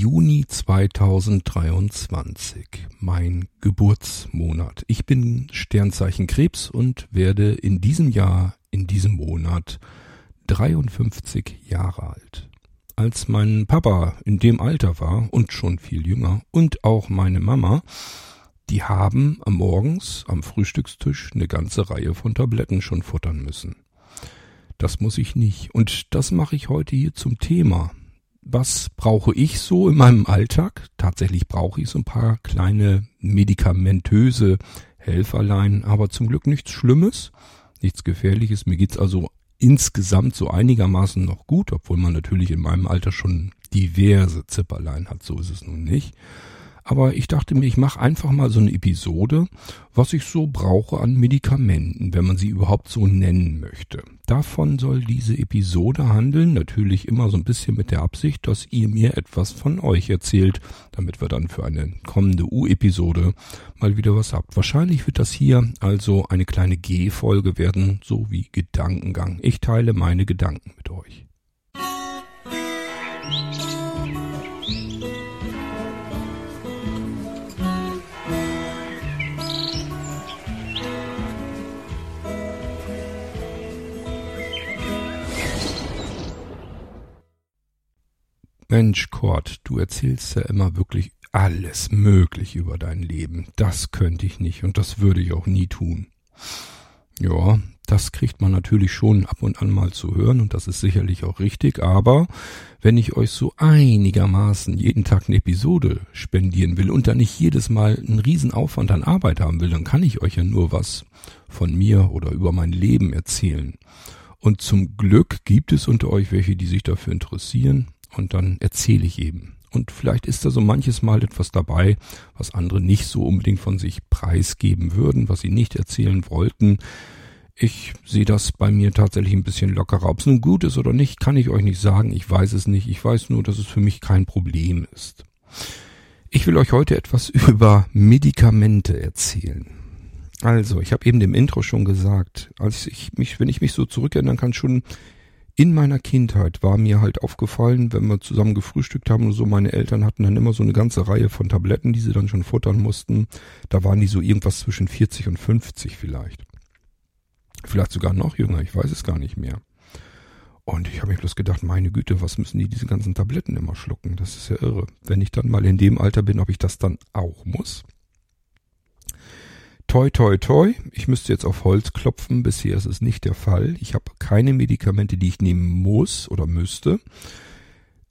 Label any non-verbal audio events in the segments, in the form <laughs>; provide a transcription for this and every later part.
Juni 2023, mein Geburtsmonat. Ich bin Sternzeichen Krebs und werde in diesem Jahr, in diesem Monat 53 Jahre alt. Als mein Papa in dem Alter war und schon viel jünger und auch meine Mama, die haben am Morgens am Frühstückstisch eine ganze Reihe von Tabletten schon futtern müssen. Das muss ich nicht. Und das mache ich heute hier zum Thema was brauche ich so in meinem Alltag? Tatsächlich brauche ich so ein paar kleine medikamentöse Helferlein, aber zum Glück nichts Schlimmes, nichts Gefährliches. Mir geht's also insgesamt so einigermaßen noch gut, obwohl man natürlich in meinem Alter schon diverse Zipperlein hat, so ist es nun nicht. Aber ich dachte mir, ich mache einfach mal so eine Episode, was ich so brauche an Medikamenten, wenn man sie überhaupt so nennen möchte. Davon soll diese Episode handeln, natürlich immer so ein bisschen mit der Absicht, dass ihr mir etwas von euch erzählt, damit wir dann für eine kommende U-Episode mal wieder was habt. Wahrscheinlich wird das hier also eine kleine G-Folge werden, so wie Gedankengang. Ich teile meine Gedanken mit euch. Mensch, Kurt, du erzählst ja immer wirklich alles Mögliche über dein Leben. Das könnte ich nicht und das würde ich auch nie tun. Ja, das kriegt man natürlich schon ab und an mal zu hören und das ist sicherlich auch richtig, aber wenn ich euch so einigermaßen jeden Tag eine Episode spendieren will und dann nicht jedes Mal einen Riesenaufwand an Arbeit haben will, dann kann ich euch ja nur was von mir oder über mein Leben erzählen. Und zum Glück gibt es unter euch welche, die sich dafür interessieren und dann erzähle ich eben. Und vielleicht ist da so manches Mal etwas dabei, was andere nicht so unbedingt von sich preisgeben würden, was sie nicht erzählen wollten. Ich sehe das bei mir tatsächlich ein bisschen lockerer. Ob es nun gut ist oder nicht, kann ich euch nicht sagen. Ich weiß es nicht. Ich weiß nur, dass es für mich kein Problem ist. Ich will euch heute etwas <laughs> über Medikamente erzählen. Also, ich habe eben dem Intro schon gesagt, als ich mich, wenn ich mich so zurückerinnern kann, schon in meiner Kindheit war mir halt aufgefallen, wenn wir zusammen gefrühstückt haben und so, meine Eltern hatten dann immer so eine ganze Reihe von Tabletten, die sie dann schon futtern mussten. Da waren die so irgendwas zwischen 40 und 50 vielleicht. Vielleicht sogar noch jünger, ich weiß es gar nicht mehr. Und ich habe mir bloß gedacht, meine Güte, was müssen die diese ganzen Tabletten immer schlucken? Das ist ja irre. Wenn ich dann mal in dem Alter bin, ob ich das dann auch muss? Toi, toi, toi. Ich müsste jetzt auf Holz klopfen. Bisher ist es nicht der Fall. Ich habe keine Medikamente, die ich nehmen muss oder müsste.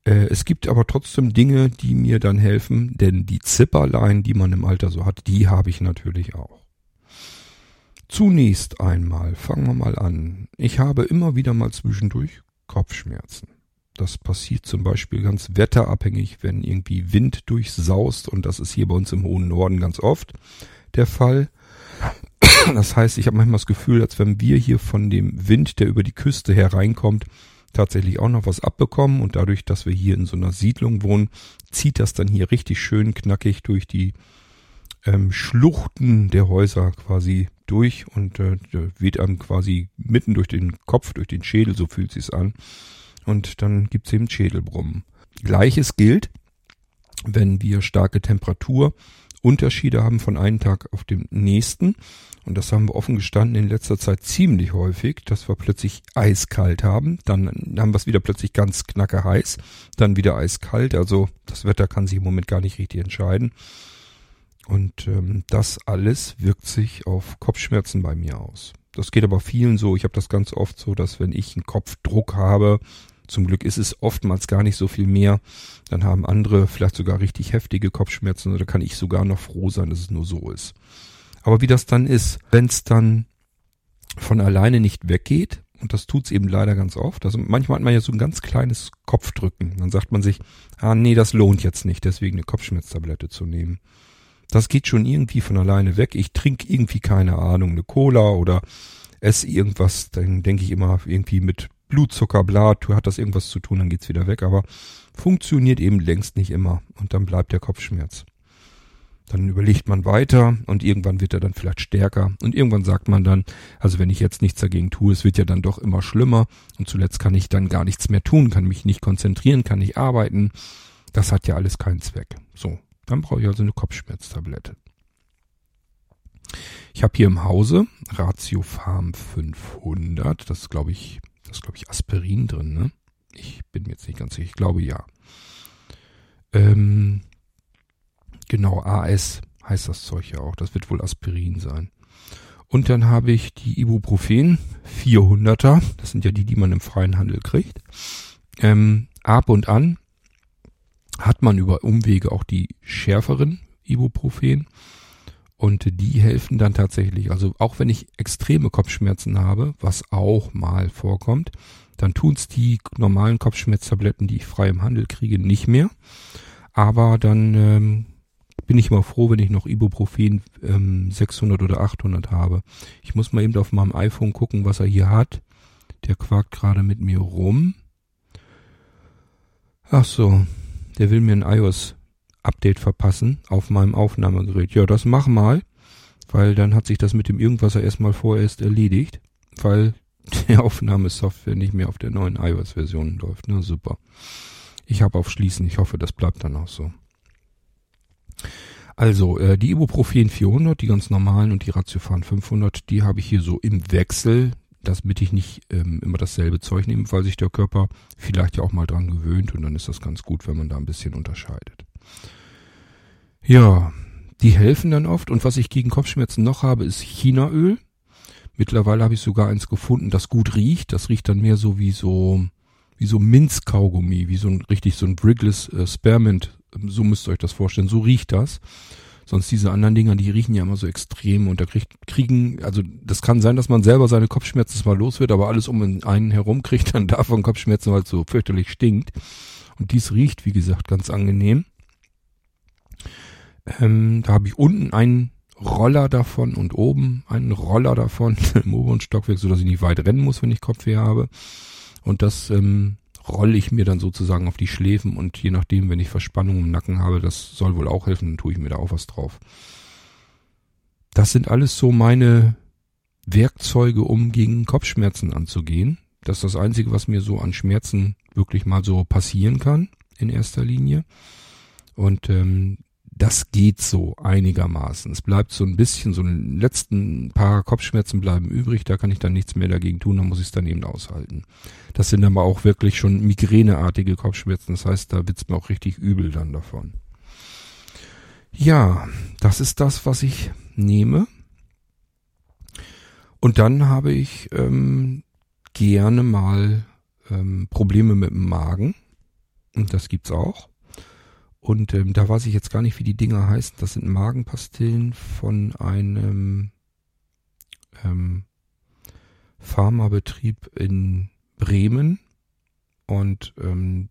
Äh, es gibt aber trotzdem Dinge, die mir dann helfen, denn die Zipperlein, die man im Alter so hat, die habe ich natürlich auch. Zunächst einmal, fangen wir mal an. Ich habe immer wieder mal zwischendurch Kopfschmerzen. Das passiert zum Beispiel ganz wetterabhängig, wenn irgendwie Wind durchsaust und das ist hier bei uns im hohen Norden ganz oft der Fall. Das heißt, ich habe manchmal das Gefühl, als wenn wir hier von dem Wind, der über die Küste hereinkommt, tatsächlich auch noch was abbekommen und dadurch, dass wir hier in so einer Siedlung wohnen, zieht das dann hier richtig schön knackig durch die ähm, Schluchten der Häuser quasi durch und äh, weht einem quasi mitten durch den Kopf, durch den Schädel, so fühlt sich's an. Und dann gibt's eben Schädelbrummen. Gleiches gilt, wenn wir starke Temperatur Unterschiede haben von einem Tag auf dem nächsten. Und das haben wir offen gestanden in letzter Zeit ziemlich häufig, dass wir plötzlich eiskalt haben. Dann haben wir es wieder plötzlich ganz knacke heiß, dann wieder eiskalt. Also das Wetter kann sich im Moment gar nicht richtig entscheiden. Und ähm, das alles wirkt sich auf Kopfschmerzen bei mir aus. Das geht aber vielen so. Ich habe das ganz oft so, dass wenn ich einen Kopfdruck habe, zum Glück ist es oftmals gar nicht so viel mehr. Dann haben andere vielleicht sogar richtig heftige Kopfschmerzen oder kann ich sogar noch froh sein, dass es nur so ist. Aber wie das dann ist, wenn es dann von alleine nicht weggeht, und das tut's eben leider ganz oft. Also manchmal hat man ja so ein ganz kleines Kopfdrücken. Dann sagt man sich, ah nee, das lohnt jetzt nicht, deswegen eine Kopfschmerztablette zu nehmen. Das geht schon irgendwie von alleine weg. Ich trinke irgendwie keine Ahnung, eine Cola oder esse irgendwas, dann denke ich immer irgendwie mit Blutzucker, bla, hat das irgendwas zu tun, dann geht's wieder weg, aber funktioniert eben längst nicht immer und dann bleibt der Kopfschmerz. Dann überlegt man weiter und irgendwann wird er dann vielleicht stärker und irgendwann sagt man dann, also wenn ich jetzt nichts dagegen tue, es wird ja dann doch immer schlimmer und zuletzt kann ich dann gar nichts mehr tun, kann mich nicht konzentrieren, kann nicht arbeiten Das hat ja alles keinen Zweck. So, dann brauche ich also eine Kopfschmerztablette. Ich habe hier im Hause Ratio Farm 500. Das ist, glaube ich, das ist, glaube ich, Aspirin drin, ne? Ich bin mir jetzt nicht ganz sicher. Ich glaube ja. Ähm, genau, AS heißt das Zeug ja auch. Das wird wohl Aspirin sein. Und dann habe ich die Ibuprofen 400er. Das sind ja die, die man im freien Handel kriegt. Ähm, ab und an hat man über Umwege auch die schärferen Ibuprofen. Und die helfen dann tatsächlich. Also auch wenn ich extreme Kopfschmerzen habe, was auch mal vorkommt, dann tun's die normalen Kopfschmerztabletten, die ich frei im Handel kriege, nicht mehr. Aber dann ähm, bin ich immer froh, wenn ich noch Ibuprofen ähm, 600 oder 800 habe. Ich muss mal eben auf meinem iPhone gucken, was er hier hat. Der quakt gerade mit mir rum. Ach so, der will mir ein iOS-Update verpassen auf meinem Aufnahmegerät. Ja, das mach mal, weil dann hat sich das mit dem Irgendwasser erstmal vorerst erledigt, weil <laughs> die Aufnahmesoftware nicht mehr auf der neuen iOS-Version läuft. Na super. Ich habe auf Schließen. Ich hoffe, das bleibt dann auch so. Also, äh, die Ibuprofen 400, die ganz normalen und die Ratiophan 500, die habe ich hier so im Wechsel, damit ich nicht ähm, immer dasselbe Zeug nehme, weil sich der Körper vielleicht ja auch mal dran gewöhnt und dann ist das ganz gut, wenn man da ein bisschen unterscheidet. Ja, die helfen dann oft und was ich gegen Kopfschmerzen noch habe, ist Chinaöl. Mittlerweile habe ich sogar eins gefunden, das gut riecht. Das riecht dann mehr so wie so wie so Minzkaugummi, wie so ein richtig so ein Brigless äh, Spearmint. So müsst ihr euch das vorstellen. So riecht das. Sonst diese anderen Dinger, die riechen ja immer so extrem und da kriegt, kriegen, also das kann sein, dass man selber seine Kopfschmerzen zwar los wird, aber alles um einen herum kriegt dann davon Kopfschmerzen, weil es so fürchterlich stinkt. Und dies riecht, wie gesagt, ganz angenehm. Ähm, da habe ich unten einen Roller davon und oben einen Roller davon <laughs> im oberen Stockwerk, so dass ich nicht weit rennen muss, wenn ich Kopfweh habe. Und das ähm, rolle ich mir dann sozusagen auf die Schläfen und je nachdem, wenn ich Verspannung im Nacken habe, das soll wohl auch helfen, dann tue ich mir da auch was drauf. Das sind alles so meine Werkzeuge, um gegen Kopfschmerzen anzugehen. Das ist das Einzige, was mir so an Schmerzen wirklich mal so passieren kann, in erster Linie. Und ähm, das geht so einigermaßen. Es bleibt so ein bisschen, so ein letzten paar Kopfschmerzen bleiben übrig, da kann ich dann nichts mehr dagegen tun, da muss ich es dann eben aushalten. Das sind aber auch wirklich schon migräneartige Kopfschmerzen, das heißt, da wird's mir auch richtig übel dann davon. Ja, das ist das, was ich nehme. Und dann habe ich ähm, gerne mal ähm, Probleme mit dem Magen. Und das gibt's auch. Und ähm, da weiß ich jetzt gar nicht, wie die Dinger heißen. Das sind Magenpastillen von einem ähm, Pharmabetrieb in Bremen. Und ähm,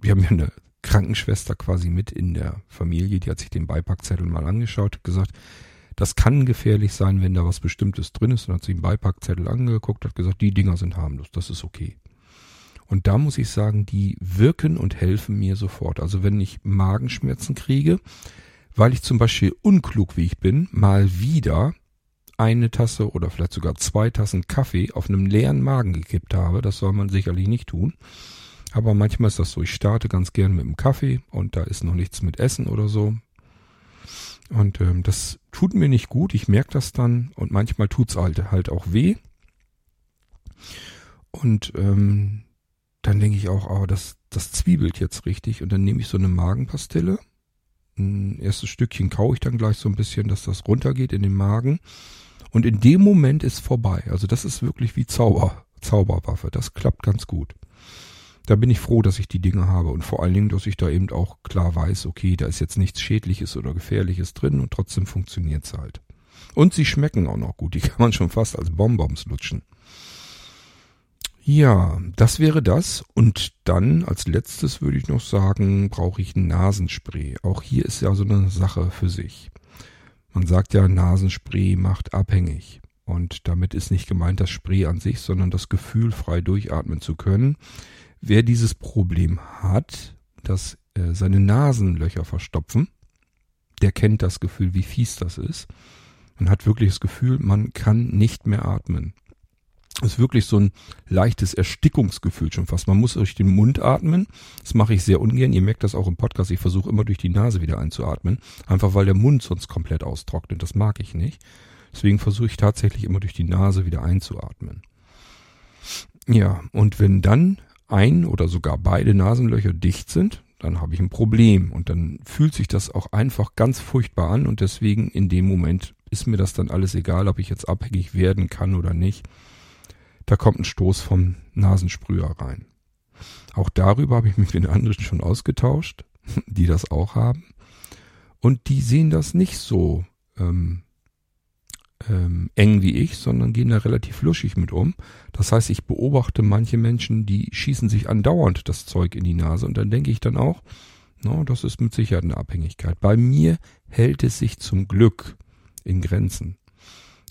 wir haben ja eine Krankenschwester quasi mit in der Familie, die hat sich den Beipackzettel mal angeschaut, hat gesagt, das kann gefährlich sein, wenn da was Bestimmtes drin ist und hat sich den Beipackzettel angeguckt, hat gesagt, die Dinger sind harmlos, das ist okay. Und da muss ich sagen, die wirken und helfen mir sofort. Also wenn ich Magenschmerzen kriege, weil ich zum Beispiel unklug wie ich bin, mal wieder eine Tasse oder vielleicht sogar zwei Tassen Kaffee auf einem leeren Magen gekippt habe. Das soll man sicherlich nicht tun. Aber manchmal ist das so. Ich starte ganz gern mit dem Kaffee und da ist noch nichts mit Essen oder so. Und ähm, das tut mir nicht gut. Ich merke das dann und manchmal tut's halt, halt auch weh. Und ähm, dann denke ich auch, oh, das, das zwiebelt jetzt richtig. Und dann nehme ich so eine Magenpastille. Ein erstes Stückchen kaue ich dann gleich so ein bisschen, dass das runtergeht in den Magen. Und in dem Moment ist vorbei. Also das ist wirklich wie Zauber, Zauberwaffe. Das klappt ganz gut. Da bin ich froh, dass ich die Dinge habe und vor allen Dingen, dass ich da eben auch klar weiß, okay, da ist jetzt nichts Schädliches oder Gefährliches drin und trotzdem funktioniert's halt. Und sie schmecken auch noch gut. Die kann man schon fast als Bonbons lutschen. Ja, das wäre das. Und dann als letztes würde ich noch sagen, brauche ich ein Nasenspray. Auch hier ist ja so eine Sache für sich. Man sagt ja, Nasenspray macht abhängig. Und damit ist nicht gemeint das Spray an sich, sondern das Gefühl, frei durchatmen zu können. Wer dieses Problem hat, dass äh, seine Nasenlöcher verstopfen, der kennt das Gefühl, wie fies das ist. Man hat wirklich das Gefühl, man kann nicht mehr atmen. Ist wirklich so ein leichtes Erstickungsgefühl schon fast. Man muss durch den Mund atmen. Das mache ich sehr ungern. Ihr merkt das auch im Podcast. Ich versuche immer durch die Nase wieder einzuatmen. Einfach weil der Mund sonst komplett austrocknet. Das mag ich nicht. Deswegen versuche ich tatsächlich immer durch die Nase wieder einzuatmen. Ja, und wenn dann ein oder sogar beide Nasenlöcher dicht sind, dann habe ich ein Problem. Und dann fühlt sich das auch einfach ganz furchtbar an. Und deswegen in dem Moment ist mir das dann alles egal, ob ich jetzt abhängig werden kann oder nicht da kommt ein Stoß vom Nasensprüher rein. Auch darüber habe ich mich mit den anderen schon ausgetauscht, <laughs> die das auch haben. Und die sehen das nicht so ähm, ähm, eng wie ich, sondern gehen da relativ luschig mit um. Das heißt, ich beobachte manche Menschen, die schießen sich andauernd das Zeug in die Nase und dann denke ich dann auch, no, das ist mit Sicherheit eine Abhängigkeit. Bei mir hält es sich zum Glück in Grenzen.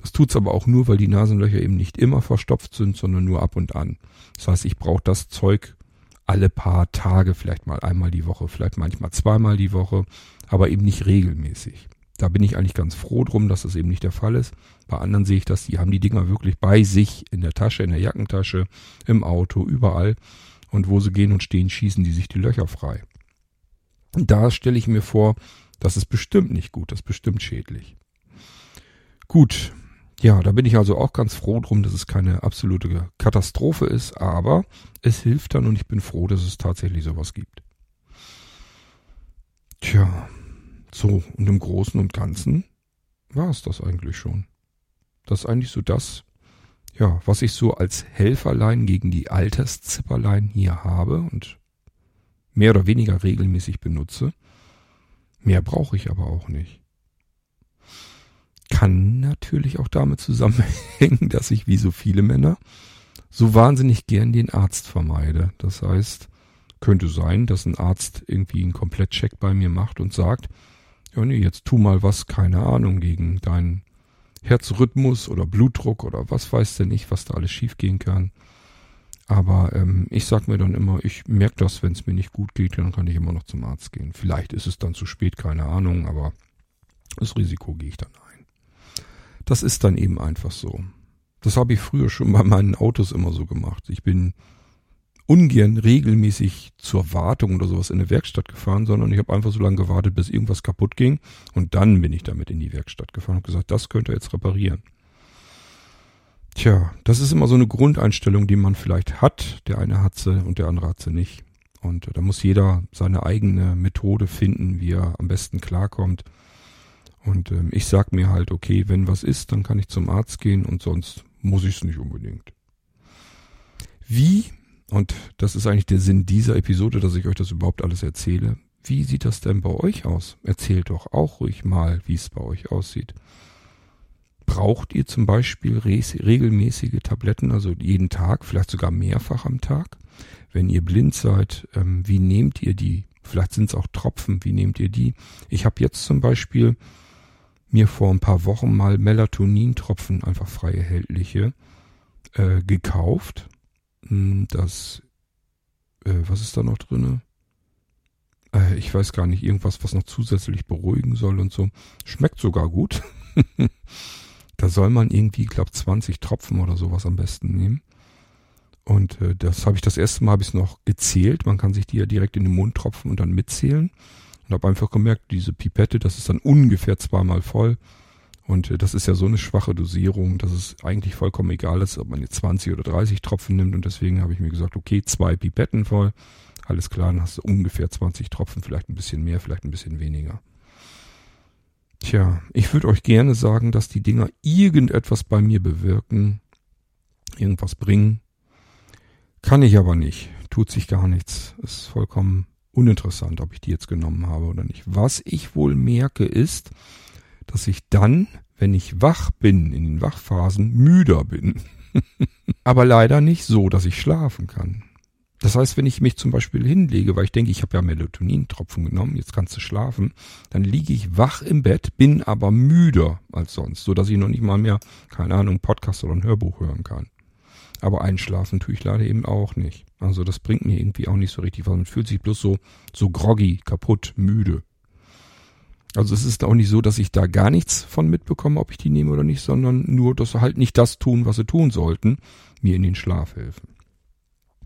Das tut's aber auch nur, weil die Nasenlöcher eben nicht immer verstopft sind, sondern nur ab und an. Das heißt, ich brauche das Zeug alle paar Tage, vielleicht mal einmal die Woche, vielleicht manchmal zweimal die Woche, aber eben nicht regelmäßig. Da bin ich eigentlich ganz froh drum, dass das eben nicht der Fall ist. Bei anderen sehe ich das, die haben die Dinger wirklich bei sich in der Tasche, in der Jackentasche, im Auto, überall. Und wo sie gehen und stehen, schießen die sich die Löcher frei. Da stelle ich mir vor, das ist bestimmt nicht gut, das ist bestimmt schädlich. Gut, ja, da bin ich also auch ganz froh drum, dass es keine absolute Katastrophe ist, aber es hilft dann und ich bin froh, dass es tatsächlich sowas gibt. Tja, so und im Großen und Ganzen war es das eigentlich schon. Das ist eigentlich so das, ja, was ich so als Helferlein gegen die Alterszipperlein hier habe und mehr oder weniger regelmäßig benutze. Mehr brauche ich aber auch nicht kann natürlich auch damit zusammenhängen, dass ich wie so viele Männer so wahnsinnig gern den Arzt vermeide. Das heißt, könnte sein, dass ein Arzt irgendwie einen Komplettcheck bei mir macht und sagt, ja nee, jetzt tu mal was, keine Ahnung, gegen deinen Herzrhythmus oder Blutdruck oder was weiß denn nicht, was da alles schiefgehen kann. Aber ähm, ich sag mir dann immer, ich merke das, wenn es mir nicht gut geht, dann kann ich immer noch zum Arzt gehen. Vielleicht ist es dann zu spät, keine Ahnung, aber das Risiko gehe ich dann ein. Das ist dann eben einfach so. Das habe ich früher schon bei meinen Autos immer so gemacht. Ich bin ungern regelmäßig zur Wartung oder sowas in eine Werkstatt gefahren, sondern ich habe einfach so lange gewartet, bis irgendwas kaputt ging und dann bin ich damit in die Werkstatt gefahren und gesagt, das könnt ihr jetzt reparieren. Tja, das ist immer so eine Grundeinstellung, die man vielleicht hat. Der eine hat sie und der andere hat sie nicht. Und da muss jeder seine eigene Methode finden, wie er am besten klarkommt. Und ähm, ich sag mir halt, okay, wenn was ist, dann kann ich zum Arzt gehen und sonst muss ich es nicht unbedingt. Wie, und das ist eigentlich der Sinn dieser Episode, dass ich euch das überhaupt alles erzähle, wie sieht das denn bei euch aus? Erzählt doch auch ruhig mal, wie es bei euch aussieht. Braucht ihr zum Beispiel regelmäßige Tabletten, also jeden Tag, vielleicht sogar mehrfach am Tag? Wenn ihr blind seid, ähm, wie nehmt ihr die? Vielleicht sind es auch Tropfen, wie nehmt ihr die? Ich habe jetzt zum Beispiel mir vor ein paar Wochen mal Melatonintropfen, einfach frei erhältliche, äh, gekauft. Hm, das, äh, was ist da noch drinne? Äh, ich weiß gar nicht, irgendwas, was noch zusätzlich beruhigen soll und so. Schmeckt sogar gut. <laughs> da soll man irgendwie, glaube 20 Tropfen oder sowas am besten nehmen. Und äh, das habe ich das erste Mal habe ich noch gezählt. Man kann sich die ja direkt in den Mund tropfen und dann mitzählen. Und habe einfach gemerkt, diese Pipette, das ist dann ungefähr zweimal voll. Und äh, das ist ja so eine schwache Dosierung, dass es eigentlich vollkommen egal ist, ob man jetzt 20 oder 30 Tropfen nimmt. Und deswegen habe ich mir gesagt, okay, zwei Pipetten voll. Alles klar, dann hast du ungefähr 20 Tropfen, vielleicht ein bisschen mehr, vielleicht ein bisschen weniger. Tja, ich würde euch gerne sagen, dass die Dinger irgendetwas bei mir bewirken, irgendwas bringen. Kann ich aber nicht. Tut sich gar nichts. Ist vollkommen uninteressant, ob ich die jetzt genommen habe oder nicht. Was ich wohl merke ist, dass ich dann, wenn ich wach bin, in den Wachphasen, müder bin. <laughs> Aber leider nicht so, dass ich schlafen kann. Das heißt, wenn ich mich zum Beispiel hinlege, weil ich denke, ich habe ja Melatonintropfen genommen, jetzt kannst du schlafen, dann liege ich wach im Bett, bin aber müder als sonst, so dass ich noch nicht mal mehr, keine Ahnung, Podcast oder ein Hörbuch hören kann. Aber einschlafen tue ich leider eben auch nicht. Also das bringt mir irgendwie auch nicht so richtig was. Man fühlt sich bloß so, so groggy, kaputt, müde. Also es ist auch nicht so, dass ich da gar nichts von mitbekomme, ob ich die nehme oder nicht, sondern nur, dass sie halt nicht das tun, was sie tun sollten, mir in den Schlaf helfen.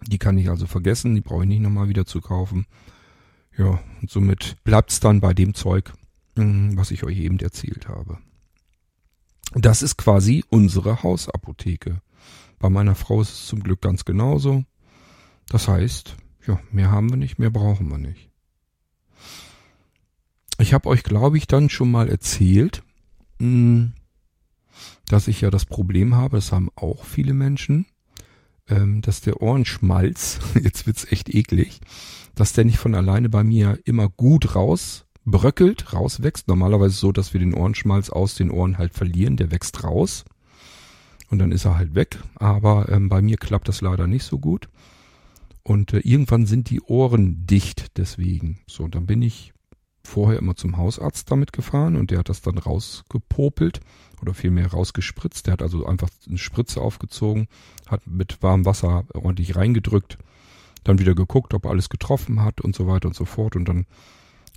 Die kann ich also vergessen, die brauche ich nicht nochmal wieder zu kaufen. Ja, und somit bleibt's dann bei dem Zeug, hm, was ich euch eben erzählt habe. Das ist quasi unsere Hausapotheke. Bei meiner Frau ist es zum Glück ganz genauso. Das heißt, ja, mehr haben wir nicht, mehr brauchen wir nicht. Ich habe euch, glaube ich, dann schon mal erzählt, hm, dass ich ja das Problem habe, das haben auch viele Menschen, ähm, dass der Ohrenschmalz, <laughs> jetzt wird's echt eklig, dass der nicht von alleine bei mir immer gut rausbröckelt, rauswächst. Normalerweise so, dass wir den Ohrenschmalz aus den Ohren halt verlieren, der wächst raus und dann ist er halt weg. Aber ähm, bei mir klappt das leider nicht so gut. Und äh, irgendwann sind die Ohren dicht deswegen. So, dann bin ich vorher immer zum Hausarzt damit gefahren und der hat das dann rausgepopelt oder vielmehr rausgespritzt. Der hat also einfach eine Spritze aufgezogen, hat mit warmem Wasser ordentlich reingedrückt, dann wieder geguckt, ob er alles getroffen hat und so weiter und so fort und dann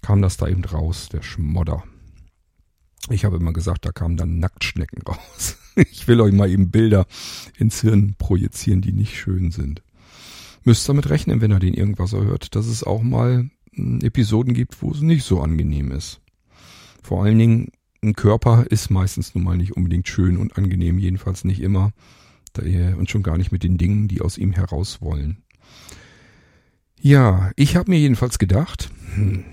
kam das da eben raus, der Schmodder. Ich habe immer gesagt, da kamen dann Nacktschnecken <laughs> raus. <laughs> Ich will euch mal eben Bilder ins Hirn projizieren, die nicht schön sind. Müsst damit rechnen, wenn er den irgendwas hört, dass es auch mal Episoden gibt, wo es nicht so angenehm ist. Vor allen Dingen, ein Körper ist meistens nun mal nicht unbedingt schön und angenehm, jedenfalls nicht immer. Und schon gar nicht mit den Dingen, die aus ihm heraus wollen. Ja, ich habe mir jedenfalls gedacht, hm,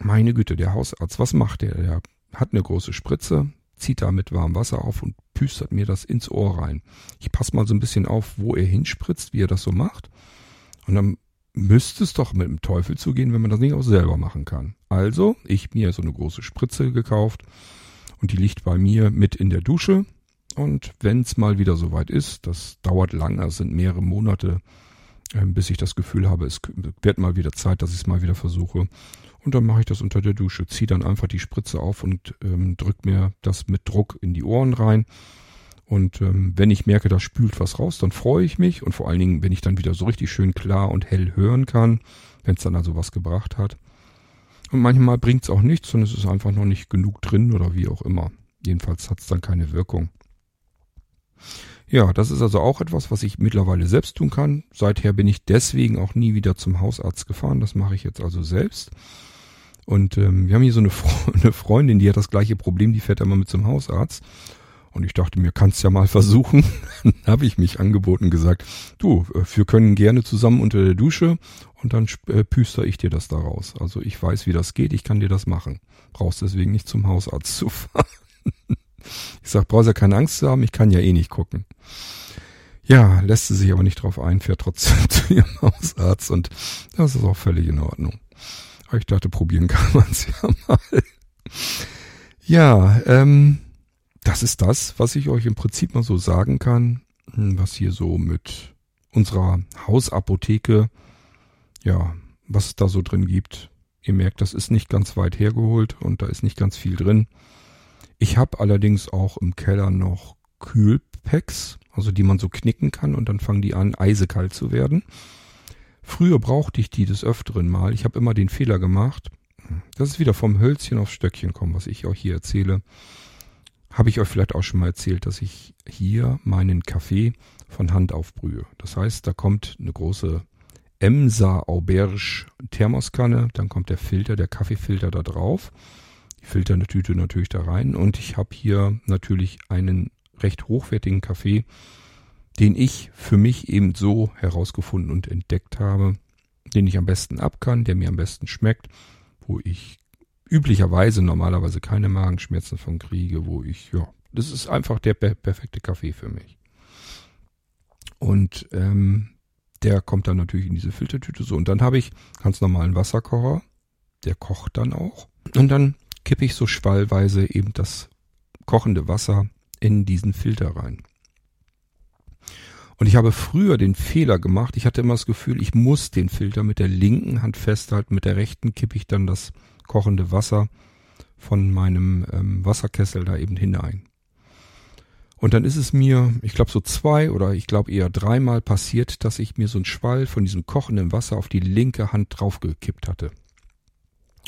meine Güte, der Hausarzt, was macht der? Der hat eine große Spritze, zieht da mit warmem Wasser auf und püstert mir das ins Ohr rein. Ich passe mal so ein bisschen auf, wo er hinspritzt, wie er das so macht. Und dann müsste es doch mit dem Teufel zugehen, wenn man das nicht auch selber machen kann. Also, ich mir so eine große Spritze gekauft und die liegt bei mir mit in der Dusche. Und wenn es mal wieder soweit ist, das dauert lang, es sind mehrere Monate, äh, bis ich das Gefühl habe, es wird mal wieder Zeit, dass ich es mal wieder versuche. Und dann mache ich das unter der Dusche, ziehe dann einfach die Spritze auf und ähm, drück mir das mit Druck in die Ohren rein und ähm, wenn ich merke, da spült was raus, dann freue ich mich. Und vor allen Dingen, wenn ich dann wieder so richtig schön klar und hell hören kann, wenn es dann also was gebracht hat. Und manchmal bringt es auch nichts und es ist einfach noch nicht genug drin oder wie auch immer. Jedenfalls hat es dann keine Wirkung. Ja, das ist also auch etwas, was ich mittlerweile selbst tun kann. Seither bin ich deswegen auch nie wieder zum Hausarzt gefahren. Das mache ich jetzt also selbst. Und ähm, wir haben hier so eine, <laughs> eine Freundin, die hat das gleiche Problem, die fährt immer mit zum Hausarzt. Und ich dachte mir, kannst ja mal <laughs> versuchen. dann habe ich mich angeboten gesagt, du, äh, wir können gerne zusammen unter der Dusche und dann äh, püster ich dir das daraus. Also ich weiß, wie das geht, ich kann dir das machen. Brauchst deswegen nicht zum Hausarzt <laughs> zu fahren. ich sag, brauchst ja keine Angst zu haben, ich kann ja eh nicht gucken. Ja, lässt sie sich aber nicht drauf ein, fährt trotzdem zu ihrem Hausarzt und das ist auch völlig in Ordnung. Aber ich dachte, probieren kann <laughs> man es ja mal. Ja, ähm, das ist das, was ich euch im Prinzip mal so sagen kann, hm, was hier so mit unserer Hausapotheke, ja, was es da so drin gibt. Ihr merkt, das ist nicht ganz weit hergeholt und da ist nicht ganz viel drin. Ich habe allerdings auch im Keller noch Kühlpacks, also die man so knicken kann und dann fangen die an, eisekalt zu werden. Früher brauchte ich die des Öfteren mal. Ich habe immer den Fehler gemacht. Das ist wieder vom Hölzchen aufs Stöckchen kommen, was ich euch hier erzähle. Habe ich euch vielleicht auch schon mal erzählt, dass ich hier meinen Kaffee von Hand aufbrühe. Das heißt, da kommt eine große Emsa Auberge Thermoskanne, dann kommt der Filter, der Kaffeefilter da drauf. Ich filter eine Tüte natürlich da rein und ich habe hier natürlich einen recht hochwertigen Kaffee, den ich für mich eben so herausgefunden und entdeckt habe, den ich am besten ab kann, der mir am besten schmeckt, wo ich üblicherweise normalerweise keine Magenschmerzen von kriege, wo ich, ja, das ist einfach der per perfekte Kaffee für mich. Und ähm, der kommt dann natürlich in diese Filtertüte so. Und dann habe ich ganz normalen Wasserkocher, der kocht dann auch. Und dann kippe ich so schwallweise eben das kochende Wasser in diesen Filter rein. Und ich habe früher den Fehler gemacht, ich hatte immer das Gefühl, ich muss den Filter mit der linken Hand festhalten, mit der rechten kippe ich dann das kochende Wasser von meinem ähm, Wasserkessel da eben hinein. Und dann ist es mir, ich glaube so zwei oder ich glaube eher dreimal passiert, dass ich mir so einen Schwall von diesem kochenden Wasser auf die linke Hand draufgekippt hatte.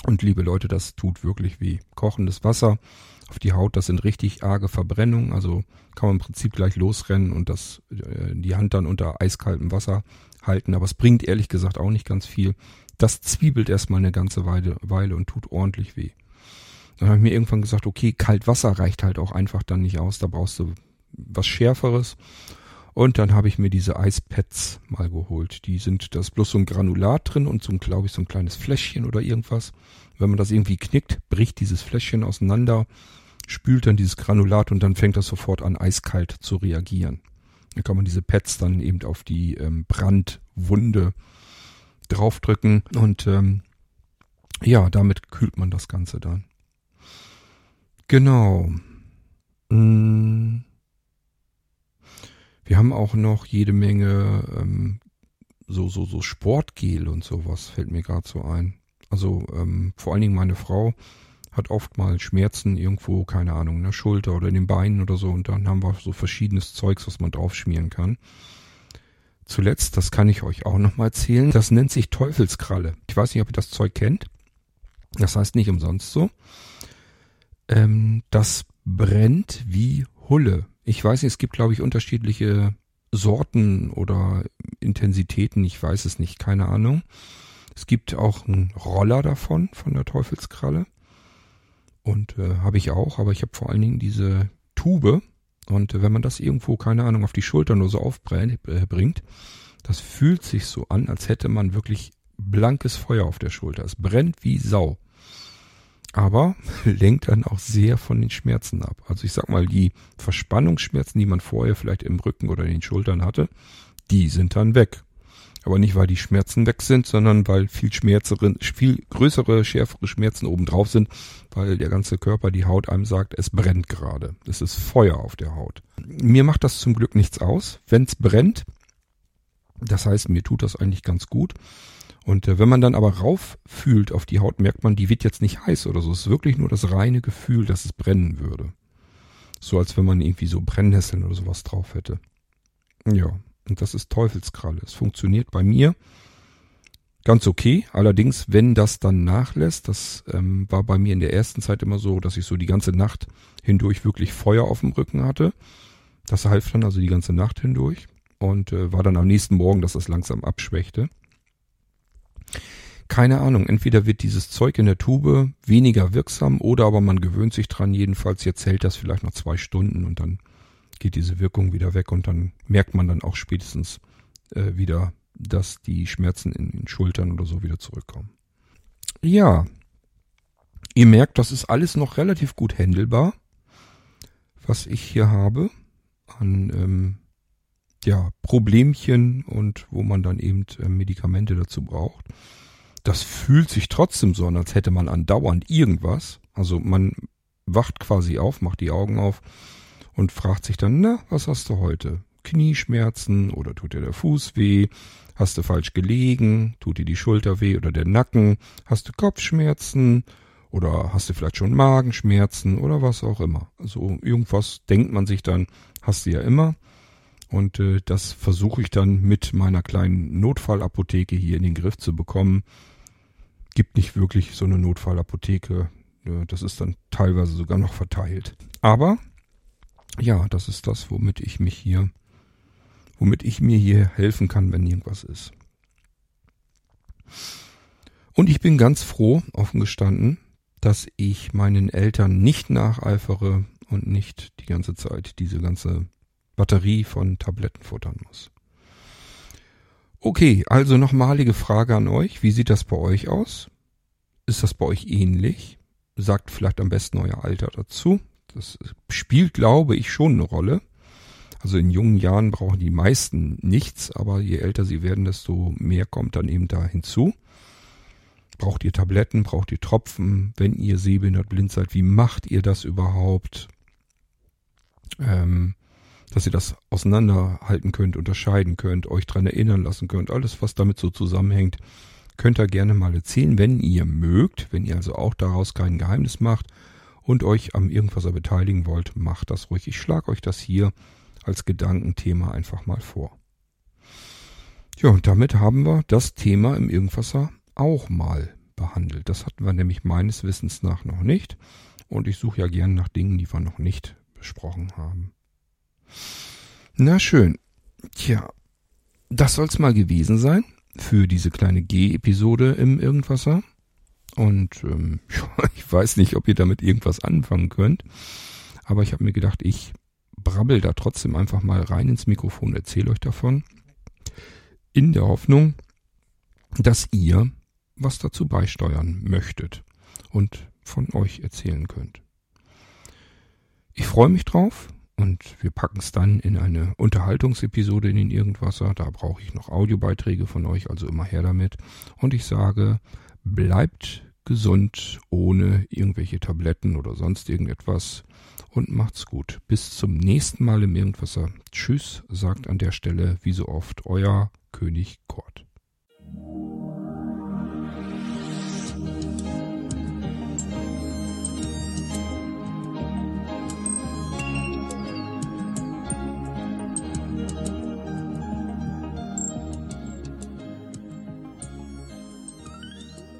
Und liebe Leute, das tut wirklich weh. Kochendes Wasser auf die Haut, das sind richtig arge Verbrennungen. Also kann man im Prinzip gleich losrennen und das, äh, die Hand dann unter eiskaltem Wasser halten. Aber es bringt ehrlich gesagt auch nicht ganz viel. Das zwiebelt erstmal eine ganze Weile, Weile und tut ordentlich weh. Dann habe ich mir irgendwann gesagt, okay, kalt Wasser reicht halt auch einfach dann nicht aus. Da brauchst du was Schärferes. Und dann habe ich mir diese Eispads mal geholt. Die sind, da ist bloß so ein Granulat drin und so ein, glaube ich, so ein kleines Fläschchen oder irgendwas. Wenn man das irgendwie knickt, bricht dieses Fläschchen auseinander, spült dann dieses Granulat und dann fängt das sofort an, eiskalt zu reagieren. Dann kann man diese Pads dann eben auf die ähm, Brandwunde draufdrücken und ähm, ja, damit kühlt man das Ganze dann. Genau. Mmh. Wir haben auch noch jede Menge ähm, so, so, so Sportgel und sowas, fällt mir gerade so ein. Also ähm, vor allen Dingen meine Frau hat oft mal Schmerzen irgendwo, keine Ahnung, in der Schulter oder in den Beinen oder so. Und dann haben wir so verschiedenes Zeugs, was man draufschmieren kann. Zuletzt, das kann ich euch auch nochmal erzählen, das nennt sich Teufelskralle. Ich weiß nicht, ob ihr das Zeug kennt. Das heißt nicht umsonst so. Ähm, das brennt wie Hulle. Ich weiß nicht, es gibt, glaube ich, unterschiedliche Sorten oder Intensitäten. Ich weiß es nicht, keine Ahnung. Es gibt auch einen Roller davon, von der Teufelskralle. Und äh, habe ich auch, aber ich habe vor allen Dingen diese Tube. Und äh, wenn man das irgendwo, keine Ahnung, auf die Schulter nur so aufbringt, äh, das fühlt sich so an, als hätte man wirklich blankes Feuer auf der Schulter. Es brennt wie Sau aber <laughs> lenkt dann auch sehr von den Schmerzen ab. Also ich sag mal, die Verspannungsschmerzen, die man vorher vielleicht im Rücken oder in den Schultern hatte, die sind dann weg. Aber nicht, weil die Schmerzen weg sind, sondern weil viel schmerzere, viel größere, schärfere Schmerzen obendrauf sind, weil der ganze Körper, die Haut einem sagt, es brennt gerade. Es ist Feuer auf der Haut. Mir macht das zum Glück nichts aus. Wenn's brennt, das heißt, mir tut das eigentlich ganz gut. Und äh, wenn man dann aber rauf fühlt auf die Haut, merkt man, die wird jetzt nicht heiß oder so. Es ist wirklich nur das reine Gefühl, dass es brennen würde. So als wenn man irgendwie so Brennnesseln oder sowas drauf hätte. Ja, und das ist Teufelskralle. Es funktioniert bei mir ganz okay. Allerdings, wenn das dann nachlässt, das ähm, war bei mir in der ersten Zeit immer so, dass ich so die ganze Nacht hindurch wirklich Feuer auf dem Rücken hatte. Das half dann also die ganze Nacht hindurch und äh, war dann am nächsten Morgen, dass das langsam abschwächte. Keine Ahnung, entweder wird dieses Zeug in der Tube weniger wirksam oder aber man gewöhnt sich dran. Jedenfalls jetzt hält das vielleicht noch zwei Stunden und dann geht diese Wirkung wieder weg und dann merkt man dann auch spätestens äh, wieder, dass die Schmerzen in den Schultern oder so wieder zurückkommen. Ja, ihr merkt, das ist alles noch relativ gut händelbar, was ich hier habe an ähm, ja, Problemchen und wo man dann eben äh, Medikamente dazu braucht. Das fühlt sich trotzdem so an, als hätte man andauernd irgendwas. Also man wacht quasi auf, macht die Augen auf und fragt sich dann, na, was hast du heute? Knieschmerzen oder tut dir der Fuß weh? Hast du falsch gelegen? Tut dir die Schulter weh oder der Nacken? Hast du Kopfschmerzen? Oder hast du vielleicht schon Magenschmerzen oder was auch immer? Also irgendwas denkt man sich dann, hast du ja immer. Und äh, das versuche ich dann mit meiner kleinen Notfallapotheke hier in den Griff zu bekommen. Gibt nicht wirklich so eine Notfallapotheke. Das ist dann teilweise sogar noch verteilt. Aber ja, das ist das, womit ich mich hier, womit ich mir hier helfen kann, wenn irgendwas ist. Und ich bin ganz froh, offen gestanden, dass ich meinen Eltern nicht nacheifere und nicht die ganze Zeit diese ganze Batterie von Tabletten futtern muss. Okay, also nochmalige Frage an euch. Wie sieht das bei euch aus? Ist das bei euch ähnlich? Sagt vielleicht am besten euer Alter dazu. Das spielt, glaube ich, schon eine Rolle. Also in jungen Jahren brauchen die meisten nichts, aber je älter sie werden, desto mehr kommt dann eben da hinzu. Braucht ihr Tabletten, braucht ihr Tropfen? Wenn ihr sehbehindert blind seid, wie macht ihr das überhaupt? Ähm, dass ihr das auseinanderhalten könnt, unterscheiden könnt, euch dran erinnern lassen könnt, alles was damit so zusammenhängt, könnt ihr gerne mal erzählen, wenn ihr mögt, wenn ihr also auch daraus kein Geheimnis macht und euch am irgendwas beteiligen wollt, macht das ruhig. Ich schlage euch das hier als Gedankenthema einfach mal vor. Ja, und damit haben wir das Thema im Irgendwasser auch mal behandelt. Das hatten wir nämlich meines Wissens nach noch nicht. Und ich suche ja gern nach Dingen, die wir noch nicht besprochen haben. Na schön. Tja, das soll's mal gewesen sein für diese kleine G-Episode im Irgendwasser. Und ähm, <laughs> ich weiß nicht, ob ihr damit irgendwas anfangen könnt. Aber ich habe mir gedacht, ich brabbel da trotzdem einfach mal rein ins Mikrofon, erzähle euch davon. In der Hoffnung, dass ihr was dazu beisteuern möchtet und von euch erzählen könnt. Ich freue mich drauf und wir packen es dann in eine Unterhaltungsepisode in den Irgendwasser. Da brauche ich noch Audiobeiträge von euch, also immer her damit. Und ich sage, bleibt gesund, ohne irgendwelche Tabletten oder sonst irgendetwas und macht's gut. Bis zum nächsten Mal im Irgendwasser. Tschüss, sagt an der Stelle wie so oft euer König Kort.